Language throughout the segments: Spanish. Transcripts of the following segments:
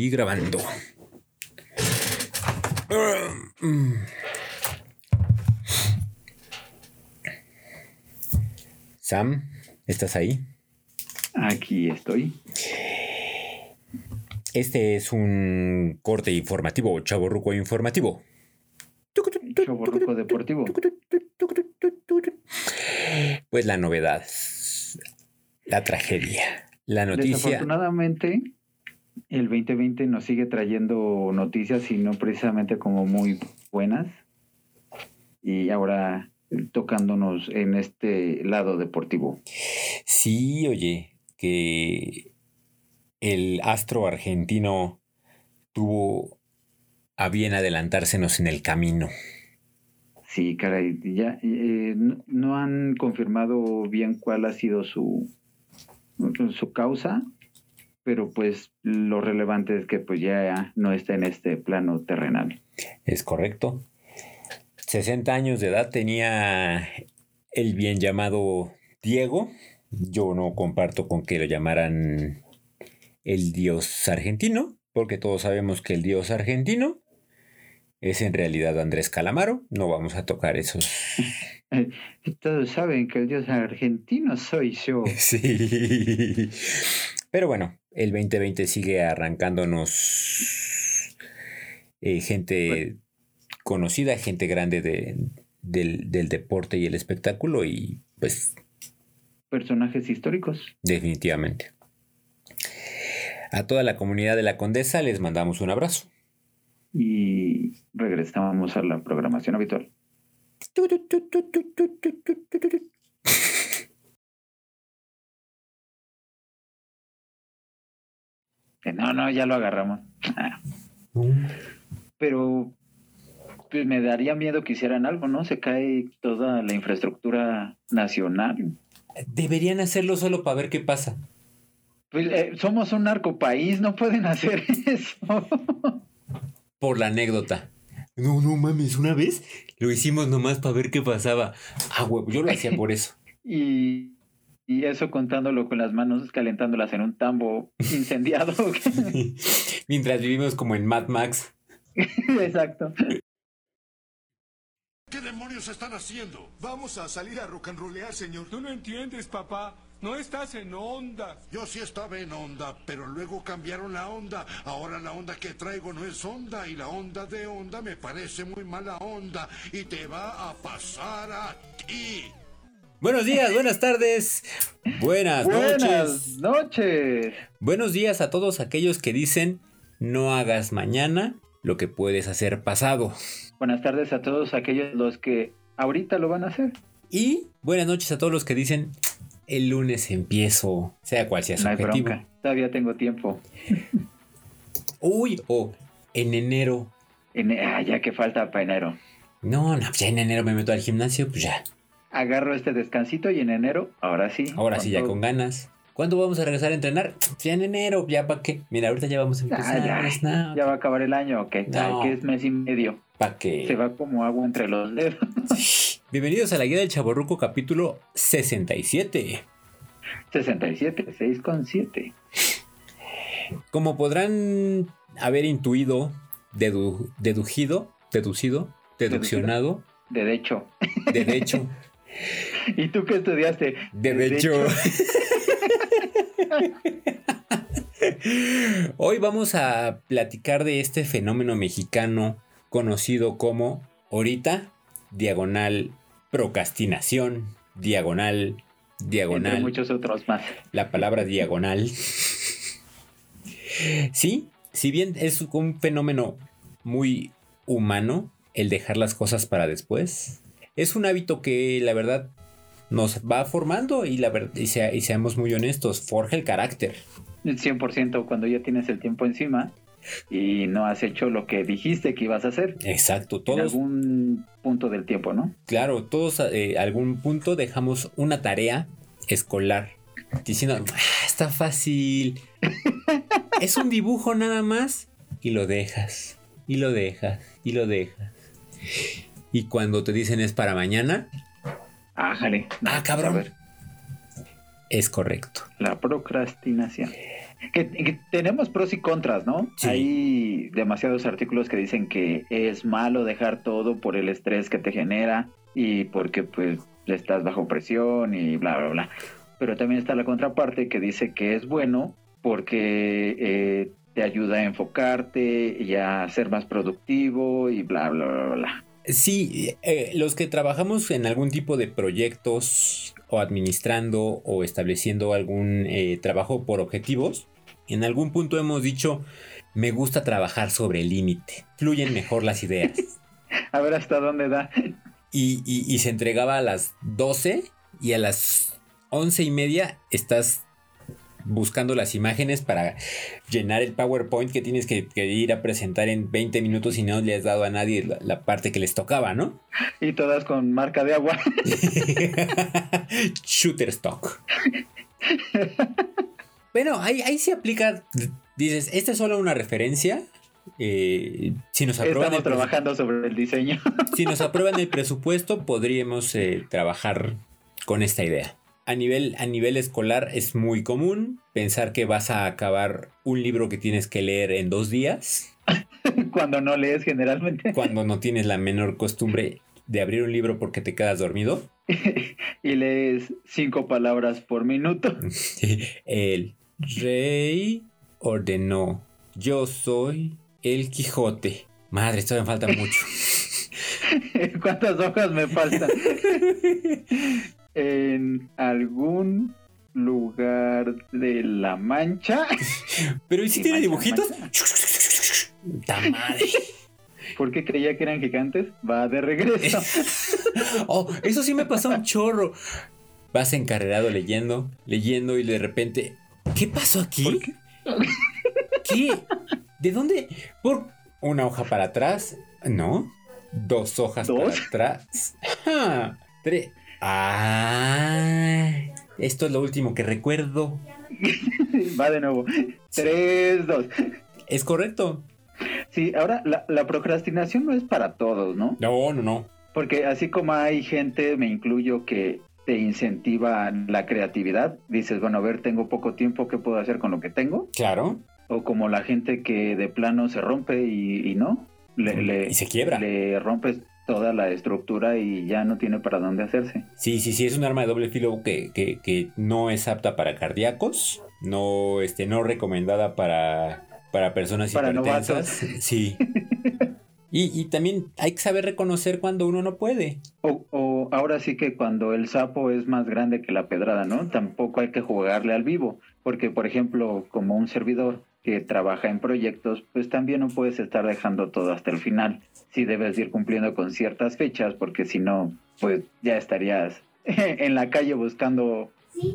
Y grabando. Sam, ¿estás ahí? Aquí estoy. Este es un corte informativo, chaborruco informativo. Chaborruco deportivo. Pues la novedad, la tragedia, la noticia. Desafortunadamente, el 2020 nos sigue trayendo noticias y no precisamente como muy buenas. Y ahora tocándonos en este lado deportivo. Sí, oye, que el astro argentino tuvo a bien adelantársenos en el camino. Sí, caray, ya eh, no, han confirmado bien cuál ha sido su, su causa, pero pues lo relevante es que pues ya no está en este plano terrenal. Es correcto. 60 años de edad tenía el bien llamado Diego. Yo no comparto con que lo llamaran el dios argentino, porque todos sabemos que el dios argentino es en realidad Andrés Calamaro. No vamos a tocar esos. Todos saben que el dios argentino soy yo. Sí. Pero bueno, el 2020 sigue arrancándonos eh, gente conocida, gente grande del, deporte y el espectáculo y pues... Personajes históricos. Definitivamente. A toda la comunidad de la Condesa les mandamos un abrazo. Y regresamos a la programación habitual. No, no, ya lo agarramos. Mm. Pero pues me daría miedo que hicieran algo, ¿no? Se cae toda la infraestructura nacional. Deberían hacerlo solo para ver qué pasa. Pues, eh, somos un narco país, no pueden hacer eso. Por la anécdota. No, no mames, una vez lo hicimos nomás para ver qué pasaba. Ah, huevo, yo lo hacía por eso. y, y eso contándolo con las manos calentándolas en un tambo incendiado. Mientras vivimos como en Mad Max. Exacto. ¿Qué demonios están haciendo? Vamos a salir a rock and rollear, señor. Tú no entiendes, papá. No estás en onda. Yo sí estaba en onda, pero luego cambiaron la onda. Ahora la onda que traigo no es onda y la onda de onda me parece muy mala onda y te va a pasar a ti. Buenos días, buenas tardes, buenas, buenas noches. noches. Buenos días a todos aquellos que dicen no hagas mañana lo que puedes hacer pasado. Buenas tardes a todos aquellos los que ahorita lo van a hacer. Y buenas noches a todos los que dicen el lunes empiezo, sea cual sea su objetivo. Todavía tengo tiempo. Uy, o en enero. En, ah, ya que falta para enero. No, no, ya en enero me meto al gimnasio, pues ya. Agarro este descansito y en enero, ahora sí. Ahora sí, ya con ganas. ¿Cuándo vamos a regresar a entrenar? Ya en enero, ya para qué. Mira, ahorita ya vamos a empezar. ya, ya, va a acabar el año, ok. No. que es mes y medio. ¿Para qué? Se va como agua entre los dedos. Bienvenidos a la guía del Chaborruco, capítulo 67. 67, 6 con 7. Como podrán haber intuido, deducido, deducido, deduccionado. De hecho. De hecho. ¿Y tú qué estudiaste? De hecho. Hoy vamos a platicar de este fenómeno mexicano conocido como ahorita, diagonal procrastinación, diagonal, diagonal. Entre muchos otros más. La palabra diagonal. sí, si bien es un fenómeno muy humano el dejar las cosas para después, es un hábito que la verdad nos va formando y, la y, y seamos muy honestos, forja el carácter. El 100% cuando ya tienes el tiempo encima y no has hecho lo que dijiste que ibas a hacer. Exacto, todos. En algún punto del tiempo, ¿no? Claro, todos eh, algún punto dejamos una tarea escolar diciendo, ah, está fácil. es un dibujo nada más y lo dejas, y lo dejas, y lo dejas. Y cuando te dicen es para mañana, Ájale. ah, cabrón. Es correcto. La procrastinación. Que, que tenemos pros y contras, ¿no? Sí. Hay demasiados artículos que dicen que es malo dejar todo por el estrés que te genera y porque pues estás bajo presión y bla, bla, bla. Pero también está la contraparte que dice que es bueno porque eh, te ayuda a enfocarte y a ser más productivo y bla, bla, bla, bla. Sí, eh, los que trabajamos en algún tipo de proyectos o administrando o estableciendo algún eh, trabajo por objetivos, en algún punto hemos dicho, me gusta trabajar sobre el límite, fluyen mejor las ideas. A ver hasta dónde da. Y, y- y se entregaba a las 12 y a las 11 y media estás buscando las imágenes para llenar el PowerPoint que tienes que, que ir a presentar en 20 minutos y no le has dado a nadie la, la parte que les tocaba, ¿no? Y todas con marca de agua. Shutterstock. Bueno, ahí, ahí sí aplica. Dices, esta es solo una referencia. eh, si nos aprueban Estamos trabajando sobre el diseño. si nos aprueban el presupuesto, podríamos eh, trabajar con esta idea. A nivel, a nivel escolar es muy común pensar que vas a acabar un libro que tienes que leer en dos días, Cuando no lees generalmente. cuando no tienes la menor costumbre de abrir un libro porque te quedas dormido. y lees cinco palabras por minuto. El rey ordenó, yo soy el Quijote. Madre, esto me falta mucho. ¿Cuántas hojas me faltan? En algún lugar de la mancha. Pero ¿y si tiene dibujitos? ¡Ta madre! ¿Por qué creía que eran gigantes? Va de regreso. Oh, eso sí me pasó un chorro. Vas encarrerado leyendo, leyendo y de repente, ¿qué pasó aquí? ¿Por qué? ¿Qué? ¿De dónde? Por una hoja para atrás, ¿no? Dos hojas ¿Dos? para atrás. Ah, tres. Ah, esto es lo último que recuerdo. Va de nuevo. Tres, dos. Es correcto. Sí, ahora la, la procrastinación no es para todos, ¿no? No, no, no. Porque así como hay gente, me incluyo, que te incentiva la creatividad, dices, bueno, a ver, tengo poco tiempo, ¿qué puedo hacer con lo que tengo? Claro. O como la gente que de plano se rompe y, y no, le, le- y se quiebra. le rompes toda la estructura y ya no tiene para dónde hacerse. Sí, sí, sí, es un arma de doble filo que, que- que no es apta para cardíacos, no, este, no recomendada para, para personas Para hipertensas. novatos. Sí. Y, y también hay que saber reconocer cuando uno no puede. O, o ahora sí que cuando el sapo es más grande que la pedrada, ¿no? Tampoco hay que jugarle al vivo, porque por ejemplo, como un servidor que trabaja en proyectos, pues también no puedes estar dejando todo hasta el final. Sí debes ir cumpliendo con ciertas fechas, porque si no, pues ya estarías en la calle buscando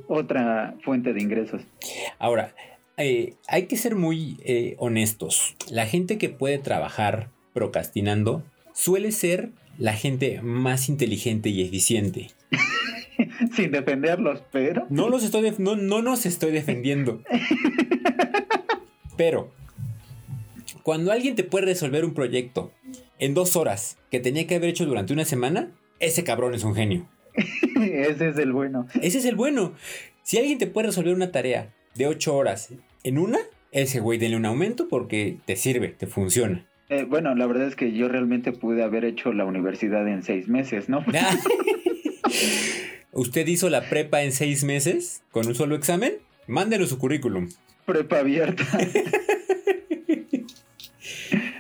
otra fuente de ingresos. Ahora, eh, hay que ser muy eh, honestos. La gente que puede trabajar procrastinando suele ser la gente más inteligente y eficiente. Sin defenderlos, pero No los estoy def- no, no nos estoy defendiendo. Pero cuando alguien te puede resolver un proyecto en dos horas que tenía que haber hecho durante una semana, ese cabrón es un genio. ese es el bueno. Ese es el bueno. Si alguien te puede resolver una tarea de ocho horas en una, ese güey denle un aumento porque te sirve, te funciona. Eh, bueno, la verdad es que yo realmente pude haber hecho la universidad en seis meses, ¿no? ¿Usted hizo la prepa en seis meses con un solo examen? Mándelo su currículum. Prepa abierta.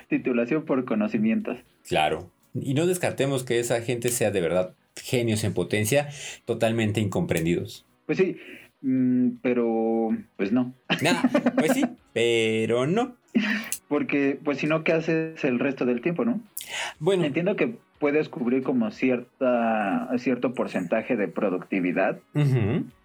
Titulación por conocimientos. Claro. Y no descartemos que esa gente sea de verdad genios en potencia, totalmente incomprendidos. Pues sí, mm, pero pues no. Nah, pues sí, pero no. Porque pues si no, ¿qué haces el resto del tiempo, no? Bueno, Entiendo que puedes cubrir como cierta cierto porcentaje de productividad,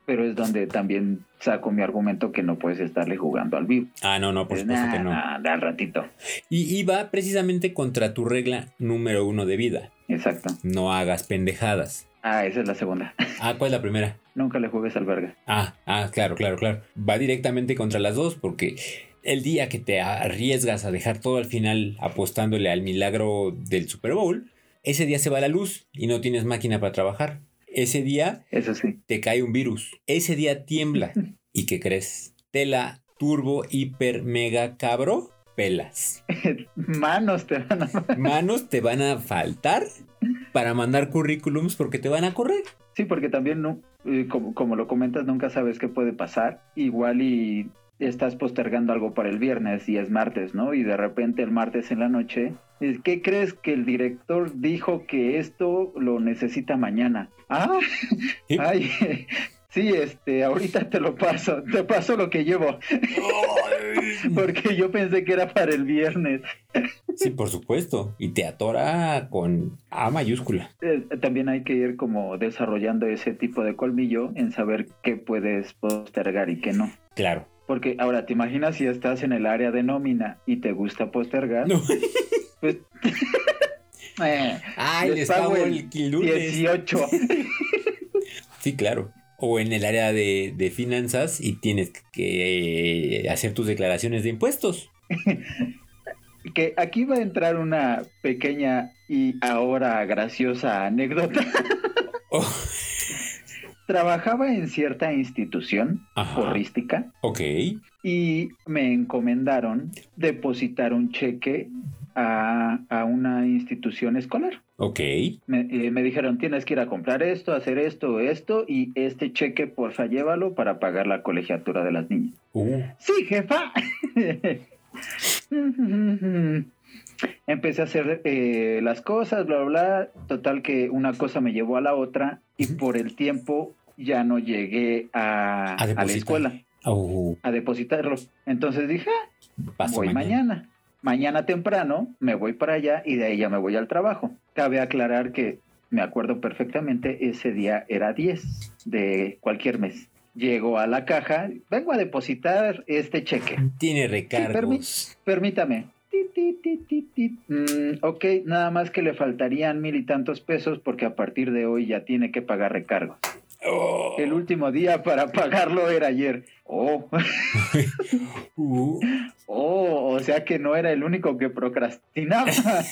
pero es donde también saco mi argumento que no puedes estarle jugando al vivo. ah, no, no, por Pues, supuesto nah, que no. nah, al ratito. Y, y va precisamente contra tu regla número uno de vida. Exacto. No hagas pendejadas. Ah, esa es la segunda. Ah, ¿cuál es la primera? Nunca le juegues al verga. Ah, ah, claro, claro, claro. Va directamente contra las dos porque el día que te arriesgas a dejar todo al final apostándole al milagro del Super Bowl, ese día se va la luz y no tienes máquina para trabajar. Ese día Eso sí. te cae un virus. Ese día tiembla. ¿Y qué crees? Te la turbo, hiper, mega cabro, pelas. Manos te van a... Manos te van a faltar para mandar currículums porque te van a correr. Sí, porque también, no, eh, como, como lo comentas, nunca sabes qué puede pasar. Igual y estás postergando algo para el viernes y es martes, ¿no? Y de repente el martes en la noche, ¿qué crees que el director dijo que esto lo necesita mañana? Ah, Sí. ay, sí, este, ahorita te lo paso, te paso lo que llevo, porque yo pensé que era para el viernes. Sí, por supuesto. Y te atora con A mayúscula. Eh, también hay que ir como desarrollando ese tipo de colmillo en saber qué puedes postergar y qué no. Claro. Porque ahora, ¿te imaginas si estás en el área de nómina y te gusta postergar? No. Pues. eh, Ay, les, les pago pago el lunes. 18. Sí, claro. O en el área de, de finanzas y tienes que eh, hacer tus declaraciones de impuestos. que aquí va a entrar una pequeña y ahora graciosa anécdota. Oh, Trabajaba en cierta institución Ajá. porrística ok. y me encomendaron depositar un cheque a, a una institución escolar. Ok. Me, eh, me dijeron, tienes que ir a comprar esto, hacer esto, esto, y este cheque, porfa, llévalo para pagar la colegiatura de las niñas. Uh, Sí, jefa. Empecé a hacer eh, las cosas, bla, bla, bla. Total que una cosa me llevó a la otra y por el tiempo ya no llegué a, a a la escuela Oh, a depositarlo. Entonces dije, ah, voy mañana. mañana. temprano me voy para allá y de ahí ya me voy al trabajo. Cabe aclarar que me acuerdo perfectamente, ese día era 10 de cualquier mes. Llego a la caja, vengo a depositar este cheque. Tiene recargos. Permítame. Mm, ok, nada más que le faltarían mil y tantos pesos porque a partir de hoy ya tiene que pagar recargos. Oh. El último día para pagarlo era ayer. Oh, Uh. oh, o sea que no era el único que procrastinaba.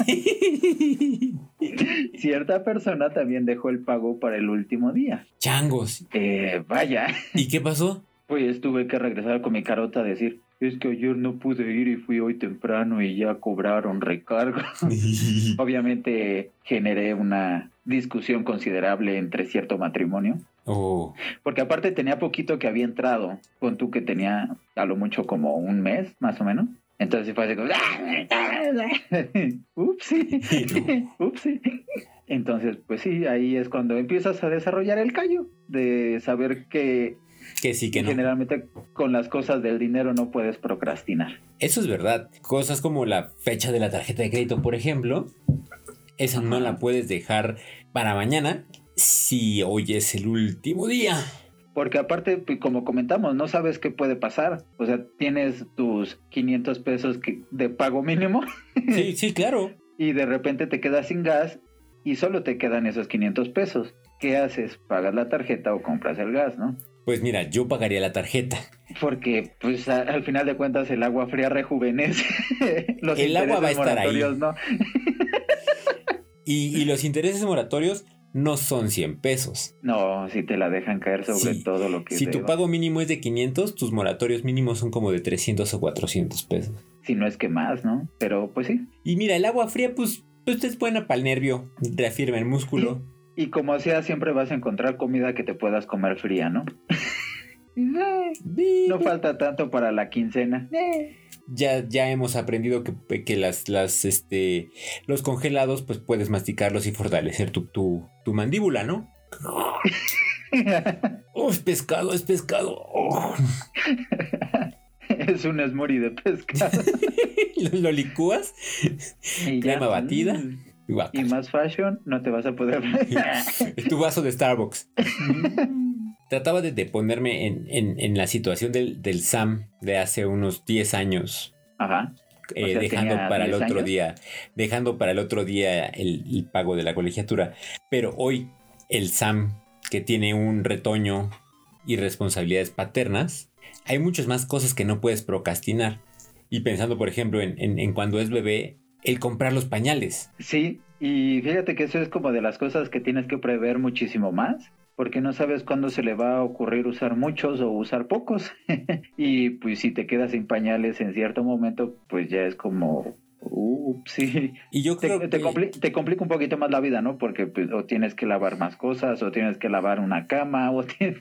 Cierta persona también dejó el pago para el último día. Changos. Eh, vaya, ¿Y qué pasó? pues tuve que regresar con mi carota a decir, es que ayer no pude ir y fui hoy temprano y ya cobraron recargo. Obviamente generé una discusión considerable entre cierto matrimonio. Oh. Porque aparte tenía poquito que había entrado. Pon tú que tenía a lo mucho como un mes, más o menos. Entonces fue así como... Upsi. Upsi. Entonces, pues sí, ahí es cuando empiezas a desarrollar el callo. De saber que Que sí, que no. generalmente con las cosas del dinero no puedes procrastinar. Eso es verdad. Cosas como la fecha de la tarjeta de crédito, por ejemplo, esa no la puedes dejar para mañana si hoy es el último día. Porque aparte, pues, como comentamos, no sabes qué puede pasar. O sea, tienes tus 500 pesos de pago mínimo Sí, sí, claro. y de repente te quedas sin gas y solo te quedan esos 500 pesos. ¿Qué haces? ¿Pagas la tarjeta o compras el gas, no? Pues mira, yo pagaría la tarjeta. Porque, pues, a- al final de cuentas, el agua fría rejuvenece. Los El agua va a estar ahí. ¿no? Y, y los intereses moratorios no son 100 pesos. No, si te la dejan caer sobre Sí. todo lo que Si tu pago mínimo es de 500, tus moratorios mínimos son como de 300 o 400 pesos. Si no es que más, ¿no? Pero, pues sí. Y mira, el agua fría, pues, pues es buena para el nervio, reafirma el músculo. Y como sea, siempre vas a encontrar comida que te puedas comer fría, ¿no? No falta tanto para la quincena. Ya, ya hemos aprendido que, que las, las, este, los congelados, pues puedes masticarlos y fortalecer tu, tu, tu mandíbula, ¿no? Oh, es pescado, es pescado. Oh. es un smoothie de pescado. Lo, lo licúas, Y crema ya. batida. Y guaca. Y más fashion, no te vas a poder. tu vaso de Starbucks. Trataba de, de ponerme en, en- en la situación del, del Sam de hace unos 10 años. Ajá. eh, O sea, dejando ¿tenía para el 10 otro años? día, dejando para el otro día el, el pago de la colegiatura. Pero hoy el Sam, que tiene un retoño y responsabilidades paternas, hay muchas más cosas que no puedes procrastinar. Y pensando, por ejemplo, en, en- en cuando es bebé, el comprar los pañales. Sí, y fíjate que eso es como de las cosas que tienes que prever muchísimo más. porque no sabes cuándo se le va a ocurrir usar muchos o usar pocos. y pues si te quedas sin pañales en cierto momento, pues ya es como, uh, sí. Y yo Te, creo te que... compli- te complica un poquito más la vida, ¿no? Porque pues, o tienes que lavar más cosas, o tienes que lavar una cama, o tienes...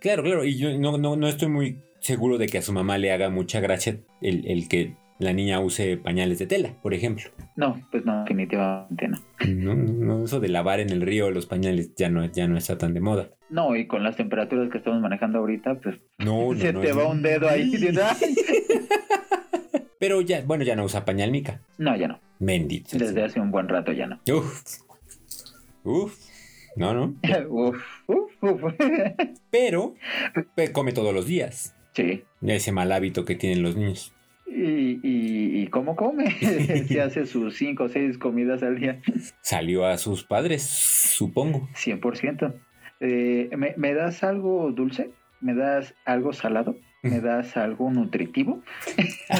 Claro, claro, y yo no, no, no estoy muy seguro de que a su mamá le haga mucha gracia el, el que la niña use pañales de tela, por ejemplo. No, pues no, definitivamente no. No, no, eso de lavar en el río los pañales ya no, ya no está tan de moda. No, y con las temperaturas que estamos manejando ahorita, pues No, no, se no, te va un dedo ahí. Pero ya, bueno, ya no usa pañal mica. No, ya no. Bendito. Desde hace un buen rato ya no. Uf. Uf. No, no. uf, uf, uf. Pero come todos los días. Sí. Ese mal hábito que tienen los niños. ¿Y, y, y cómo come? si hace sus cinco o seis comidas al día. Salió a sus padres, supongo. 100%. Eh, ¿me, ¿Me das algo dulce? ¿Me das algo salado? ¿Me das algo nutritivo?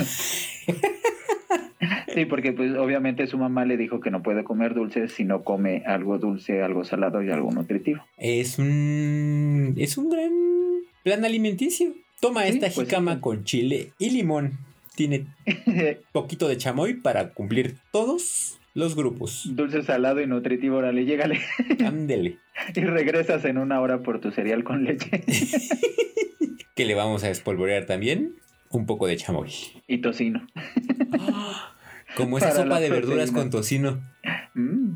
sí, porque pues obviamente su mamá le dijo que no puede comer dulces si no come algo dulce, algo salado y algo nutritivo. Es un. Es un gran plan alimenticio. Toma Sí, esta pues sí. jicama con chile y limón. Tiene poquito de chamoy para cumplir todos los grupos. dulce, salado y nutritivo, órale, llégale. Ándele. y regresas en una hora por tu cereal con leche Que le vamos a espolvorear también un poco de chamoy. y tocino. Como esa Para sopa de verduras con tocino. Mm.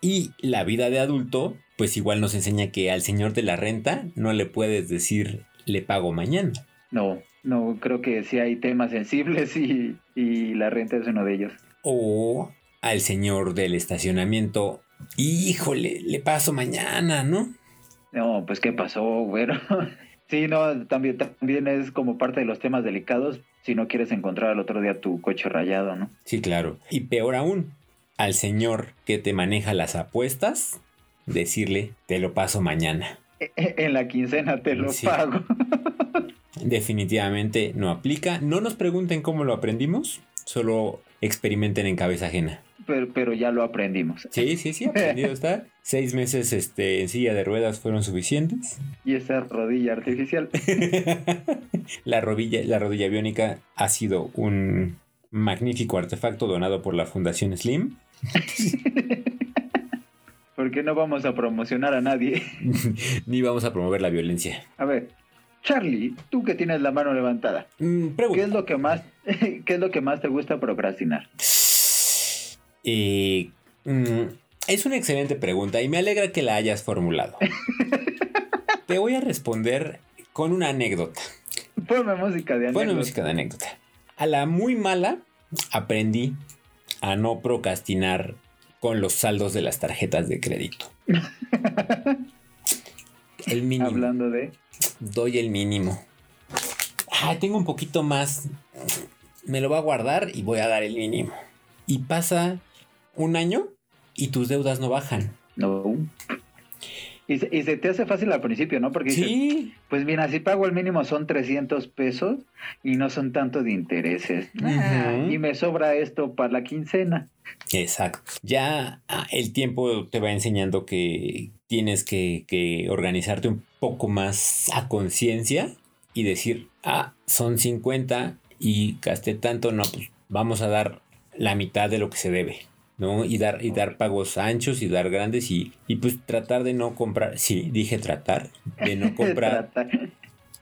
Y la vida de adulto, pues igual nos enseña que al señor de la renta no le puedes decir le pago mañana. no, no, creo que sí hay temas sensibles y, y la renta es uno de ellos. O al señor del estacionamiento, híjole, le paso mañana, ¿no? No, pues qué pasó, güero. Sí, no, también, también es como parte de los temas delicados si no quieres encontrar al otro día tu coche rayado, ¿no? Sí, claro. Y peor aún, al señor que te maneja las apuestas, decirle te lo paso mañana. E- e- En la quincena te lo Sí. pago. Definitivamente no aplica. No nos pregunten cómo lo aprendimos, solo experimenten en cabeza ajena. Pero, pero ya lo aprendimos. Sí, sí, sí, aprendido está. Seis meses este, en silla de ruedas fueron suficientes. Y esa rodilla artificial. La rodilla, la rodilla biónica ha sido un magnífico artefacto donado por la Fundación Slim. ¿Por qué no vamos a promocionar a nadie? Ni vamos a promover la violencia. A ver, Charlie, tú que tienes la mano levantada, Mm. ¿qué es lo que más, qué es lo que más te gusta procrastinar? Eh, mm, es una excelente pregunta y me alegra que la hayas formulado. Te voy a responder con una anécdota. Ponme música de anécdota. música de anécdota. A la muy mala aprendí a no procrastinar con los saldos de las tarjetas de crédito. El mínimo. Hablando de... Doy el mínimo. Ah, tengo un poquito más. Me lo voy a guardar y voy a dar el mínimo. Y pasa un año y tus deudas no bajan. No. Y se, y se te hace fácil al principio, ¿no? Porque dices, Sí. pues mira, si pago el mínimo son 300 pesos y no son tanto de intereses. Y me sobra esto para la quincena. Exacto. Ya ah, el tiempo te va enseñando que tienes que, que organizarte un poco más a conciencia y decir, ah, son 50 y gasté tanto, no, pues vamos a dar la mitad de lo que se debe. ¿no? Y dar, y dar pagos anchos y dar grandes y, y pues tratar de no comprar, sí, dije tratar, de no comprar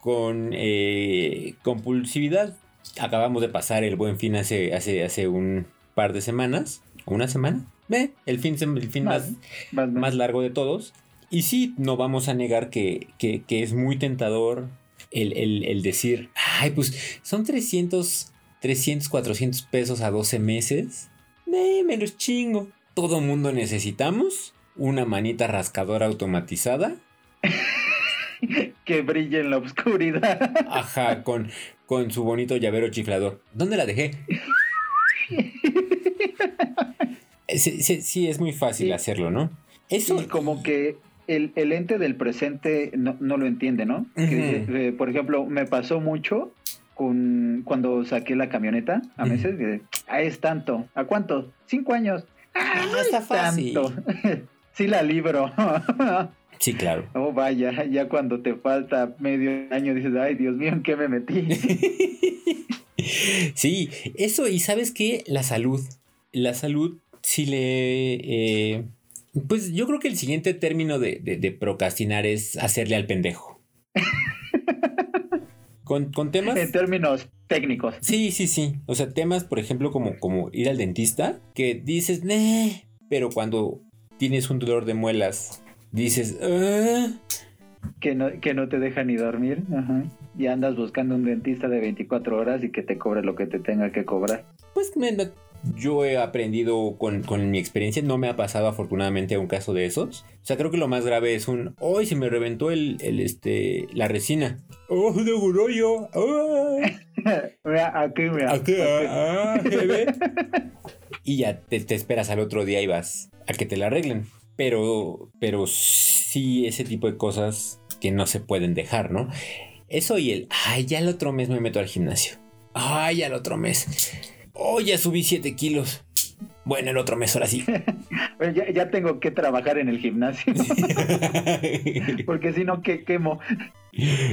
con eh, compulsividad. Acabamos de pasar el buen fin hace, hace, hace un par de semanas. ¿Una semana? Ve, el fin, el fin más, más- más largo de todos. Y sí, no vamos a negar que, que- que es muy tentador el, el- el decir, ay, pues son 300, 300, 400 pesos a 12 meses. Eh, me los chingo. Todo mundo necesitamos una manita rascadora automatizada. que brille en la oscuridad. Ajá, con, con su bonito llavero chiflador. ¿Dónde la dejé? Sí, sí, sí, es muy fácil Sí. hacerlo, ¿no? Eso, Y como que el, el ente del presente no, no lo entiende, ¿no? Que eh, por ejemplo, me pasó mucho con cuando saqué la camioneta a meses. que, ah, es tanto. ¿A cuánto? Cinco años. Ah, no está es fácil. tanto. sí la libro. Sí, claro. Oh, vaya, ya cuando te falta medio año dices, ay, Dios mío, ¿en qué me metí? sí, eso, y sabes qué, la salud. La salud, si le... Eh, pues yo creo que el siguiente término de, de procrastinar es hacerle al pendejo. Con, temas. En términos técnicos. Sí, sí, sí. O sea, temas, por ejemplo, como, como ir al dentista, que dices, Neh", pero cuando tienes un dolor de muelas, dices, ah". Que no, que no te deja ni dormir. Y andas buscando un dentista de 24 horas y que te cobre lo que te tenga que cobrar. Pues me, yo he aprendido con, mi experiencia, no me ha pasado afortunadamente un caso de esos. O sea, creo que lo más grave es un, hoy se me reventó el, este, la resina. ¡Oh, de yo! aquí, mira. Aquí, ah, y ya te, esperas al otro día y vas a que te la arreglen. Pero, pero sí, ese tipo de cosas que no se pueden dejar, ¿no? Eso y el, ay, ya el otro mes me meto al gimnasio. Ay, ya el otro mes Oh, ya subí 7 kilos. Bueno, el otro mes ahora sí. ya, tengo que trabajar en el gimnasio. Porque si no, ¿qué quemo?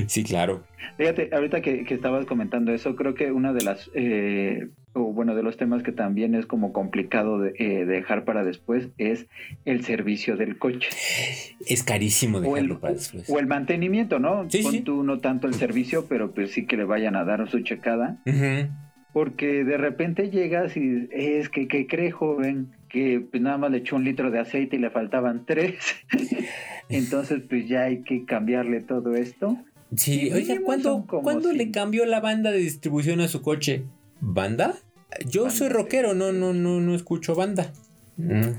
Sí, claro. Fíjate, ahorita que, estabas comentando eso, creo que una de las, eh, o bueno, de los temas que también es como complicado de, eh, dejar para después es el servicio del coche. Es carísimo dejarlo para después. O el mantenimiento, ¿no? Sí, tú no tanto el servicio, pero pues sí que le vayan a dar su checada porque de repente llegas y es que, ¿qué cree joven? Que pues nada más le echó un litro de aceite y le faltaban tres. Entonces pues ya hay que cambiarle todo esto. Sí, oiga, ¿cuándo, le cambió la banda de distribución a su coche? ¿Banda? Yo soy rockero, no, no, no, no escucho banda. Mm,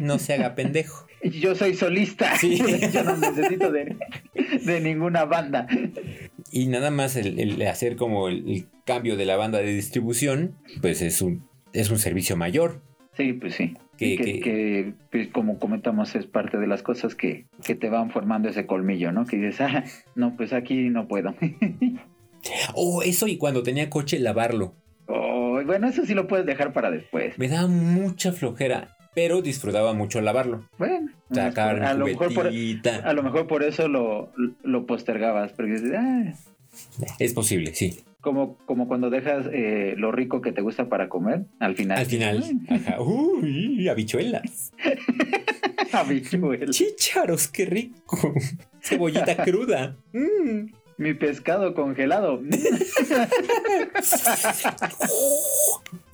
no se haga pendejo. Yo soy solista. Yo no necesito de, ninguna banda. Y nada más el, hacer como el, cambio de la banda de distribución, pues es un, es un servicio mayor. Sí, pues sí. Que, pues, como comentamos es parte de las cosas que, te van formando ese colmillo, ¿no? Que dices, ah, no, pues aquí no puedo. oh, eso y cuando tenía coche lavarlo. Oh, bueno, eso sí lo puedes dejar para después. Me da mucha flojera pero disfrutaba mucho lavarlo. Bueno, a, lo mejor por, a lo mejor por eso lo, lo postergabas, porque ah". es posible, sí. Como, como cuando dejas eh, lo rico que te gusta para comer, al final. Al final, ajá. Uy, habichuelas. habichuelas. Chícharos, qué rico. Cebollita cruda. Mm. Mi pescado congelado.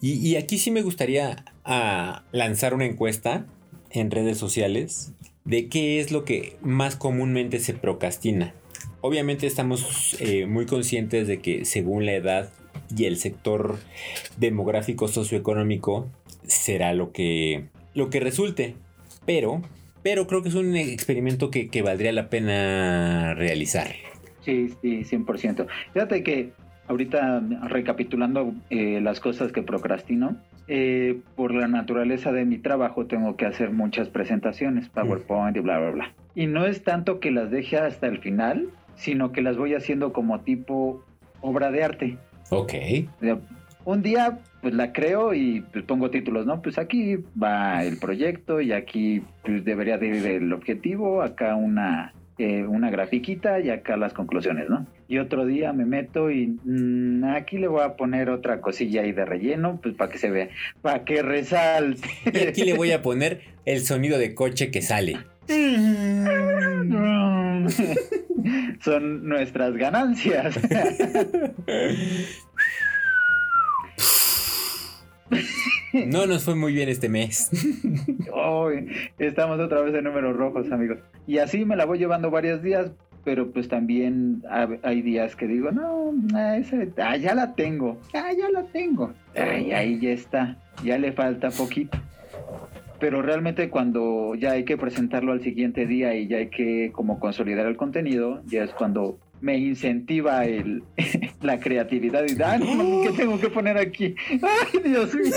y, aquí sí me gustaría ah, lanzar una encuesta en redes sociales de qué es lo que más comúnmente se procrastina. Obviamente estamos eh, muy conscientes de que según la edad y el sector demográfico socioeconómico será lo que, lo que resulte. Pero, pero creo que es un experimento que valdría la pena realizar. Sí, sí, 100%. Fíjate que ahorita recapitulando eh, las cosas que procrastino, eh, por la naturaleza de mi trabajo tengo que hacer muchas presentaciones, PowerPoint y bla, bla, bla. Y no es tanto que las deje hasta el final, sino que las voy haciendo como tipo obra de arte. Ok. Un día pues la creo y pues pongo títulos, ¿no? Pues aquí va el proyecto y aquí pues, debería de ir el objetivo, acá una eh, una grafiquita y acá las conclusiones, ¿no? Y otro día me meto y mm, aquí le voy a poner otra cosilla ahí de relleno, pues para que se vea, para que resalte. Y aquí le voy a poner el sonido de coche que sale. Son nuestras ganancias. No nos fue muy bien este mes. estamos otra vez en números rojos, amigos. Y así me la voy llevando varios días, pero pues también hay días que digo, no, ah, ah, ya la tengo, ah, ya la tengo. Ay, ahí ya está, ya le falta poquito. Pero realmente cuando ya hay que presentarlo al siguiente día y ya hay que como consolidar el contenido, ya es cuando me incentiva el, la creatividad y ah, ¿qué tengo que poner aquí? ¡Ay, Dios mío!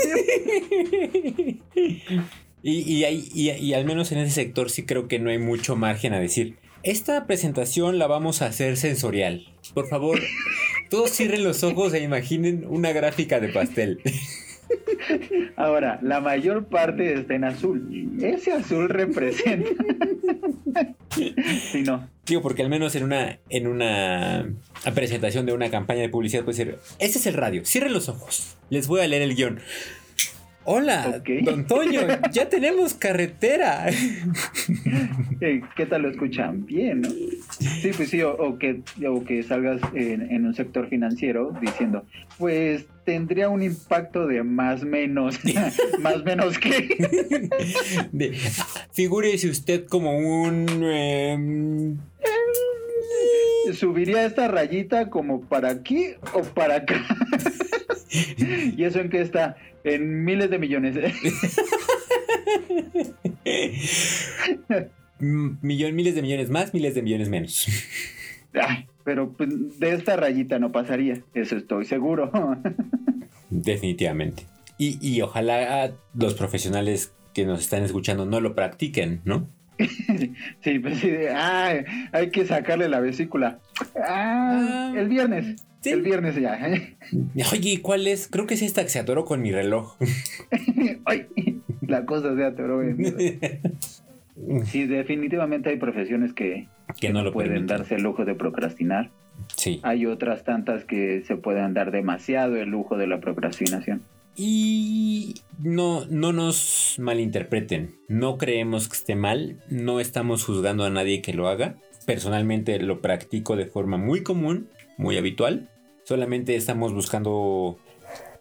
Y, y, al menos en ese sector sí creo que no hay mucho margen a decir, esta presentación la vamos a hacer sensorial. Por favor, todos cierren los ojos e imaginen una gráfica de pastel. Ahora, la mayor parte está en azul. Ese azul representa. sí, no. Digo, porque al menos en una, en una presentación de una campaña de publicidad puede decir, ese es el radio, cierren los ojos, les voy a leer el guion. Hola, don Toño, ya tenemos carretera. Eh, ¿Qué tal lo escuchan? Bien, ¿no? Sí, pues sí, o, o que, o que salgas en, en un sector financiero diciendo, pues tendría un impacto de más menos, más menos que. De- figúrese usted como un... em, Subiría esta rayita como para aquí o para acá. ¿Y eso en qué está? En miles de millones. millón, miles de millones más, miles de millones menos. Ay, pero pues, de esta rayita no pasaría, eso estoy seguro. Definitivamente. Y, y ojalá los profesionales que nos están escuchando no lo practiquen, ¿no? Sí, pues sí, de, ay, hay que sacarle la vesícula. Ah, Ah, el viernes. sí. El viernes ya. Oye, ¿cuál es? Creo que es esta que se atoró con mi reloj. Ay, la cosa se atoró. Sí, definitivamente hay profesiones que, que no lo pueden permiten. darse el lujo de procrastinar. Sí. Hay otras tantas que se pueden dar demasiado el lujo de la procrastinación. Y no, no nos malinterpreten. No creemos que esté mal. No estamos juzgando a nadie que lo haga. Personalmente lo practico de forma muy común, muy habitual. Solamente estamos buscando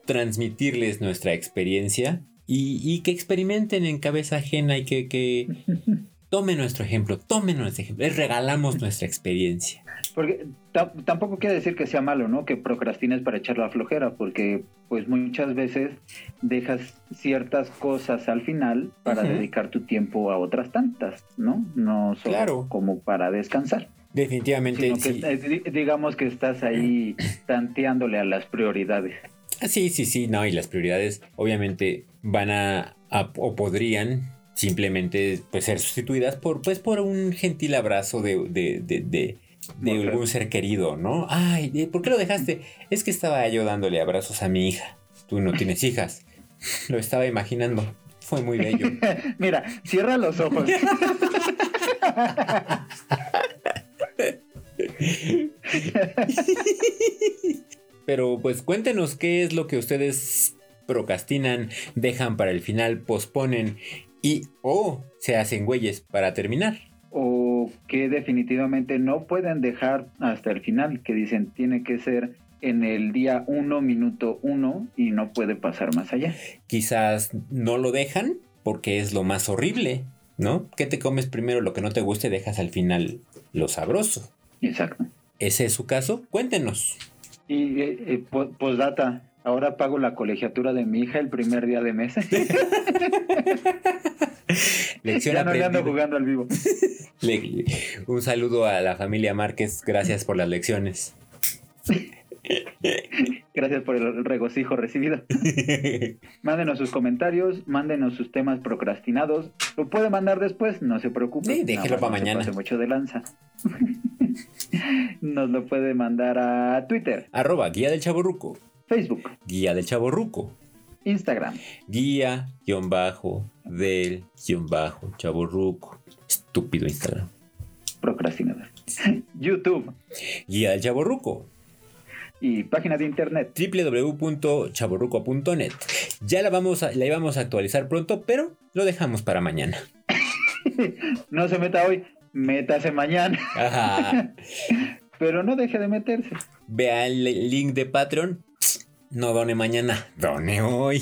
transmitirles nuestra experiencia y, que experimenten en cabeza ajena y que tomen nuestro ejemplo, tomen nuestro ejemplo. Les regalamos nuestra experiencia. Porque ta- tampoco quiere decir que sea malo, ¿no? Que procrastines para echar la flojera, porque pues muchas veces dejas ciertas cosas al final para dedicar tu tiempo a otras tantas, ¿no? No solo Claro. como para descansar, Definitivamente. que digamos que estás ahí tanteándole a las prioridades. Ah, Sí, sí, sí, no, y las prioridades obviamente van a, a- o podrían simplemente pues, ser sustituidas por, pues, por un gentil abrazo de, de, de, de- algún ser querido, ¿no? Ay, ¿eh, ¿por qué lo dejaste? Es que estaba yo dándole abrazos a mi hija. Tú no tienes hijas. Lo estaba imaginando. Fue muy bello. Mira, cierra los ojos. Pero pues cuéntenos qué es lo que ustedes procrastinan, dejan para el final, posponen y o se hacen güeyes para terminar. o que definitivamente no pueden dejar hasta el final, que dicen tiene que ser en el día 1, minuto 1 y no puede pasar más allá. Quizás no lo dejan porque es lo más horrible, ¿no? ¿Qué te comes primero lo que no te guste y dejas al final lo sabroso? Exacto. ¿Ese es su caso? Cuéntenos. Y eh, eh, po- postdata, ahora pago la colegiatura de mi hija el primer día de mes. Lección ya no le ando jugando al vivo. Le- un saludo a la familia Márquez. Gracias por las lecciones. Gracias por el regocijo recibido. Mándenos sus comentarios, mándenos sus temas procrastinados. Lo puede mandar después, no se preocupe. Sí, déjelo Nada más pa' no se mañana. pase mucho de lanza. Nos lo puede mandar a Twitter, Arroba guía del chaborruco. Facebook, Guía del chaborruco. Instagram, Guía, guion bajo, del, guion bajo, chaborruco. Estúpido Instagram. procrastinador. YouTube Guía del chaborruco. y página de internet. www.chaborruco.net. Ya la vamos a, la íbamos a actualizar pronto, pero lo dejamos para mañana. No se meta hoy, métase mañana, Ajá. pero no deje de meterse. Vea el link de Patreon. No done mañana, done hoy.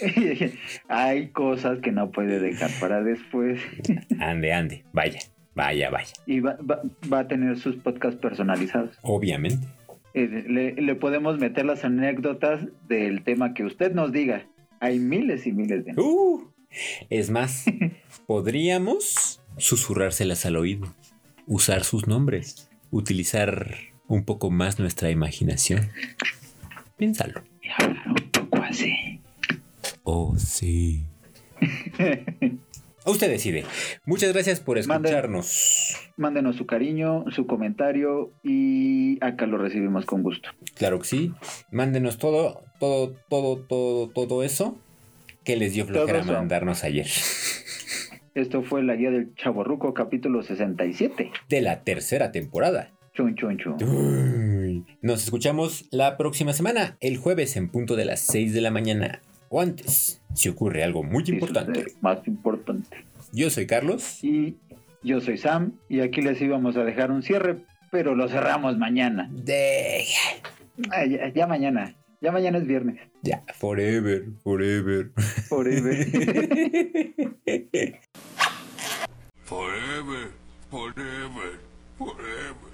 Hay cosas que no puede dejar para después. Ande, ande, vaya, vaya, vaya. Y va, va- va a tener sus podcasts personalizados. Obviamente. Eh, le, le podemos meter las anécdotas del tema que usted nos diga. Hay miles y miles de... Uh, es más, podríamos susurrárselas al oído, usar sus nombres, utilizar un poco más nuestra imaginación. Piénsalo. Y hablar un poco así. Oh, sí. Usted decide. Muchas gracias por escucharnos. Mándenos su cariño, su comentario y acá lo recibimos con gusto. Claro que sí. Mándenos todo, todo, todo, todo, todo eso. que les dio flojera mandarnos ayer. Esto fue la guía del Chaborruco, capítulo 67. De la tercera temporada. Chun, chun, chun. Nos escuchamos la próxima semana, el jueves en punto de las 6 de la mañana o antes, si ocurre algo muy importante. Más importante. Yo soy Carlos. Y yo soy Sam. Y aquí les íbamos a dejar un cierre, pero lo cerramos mañana. De... Ya mañana. Ya mañana es viernes. Ya, forever, forever. Forever. forever, forever, forever.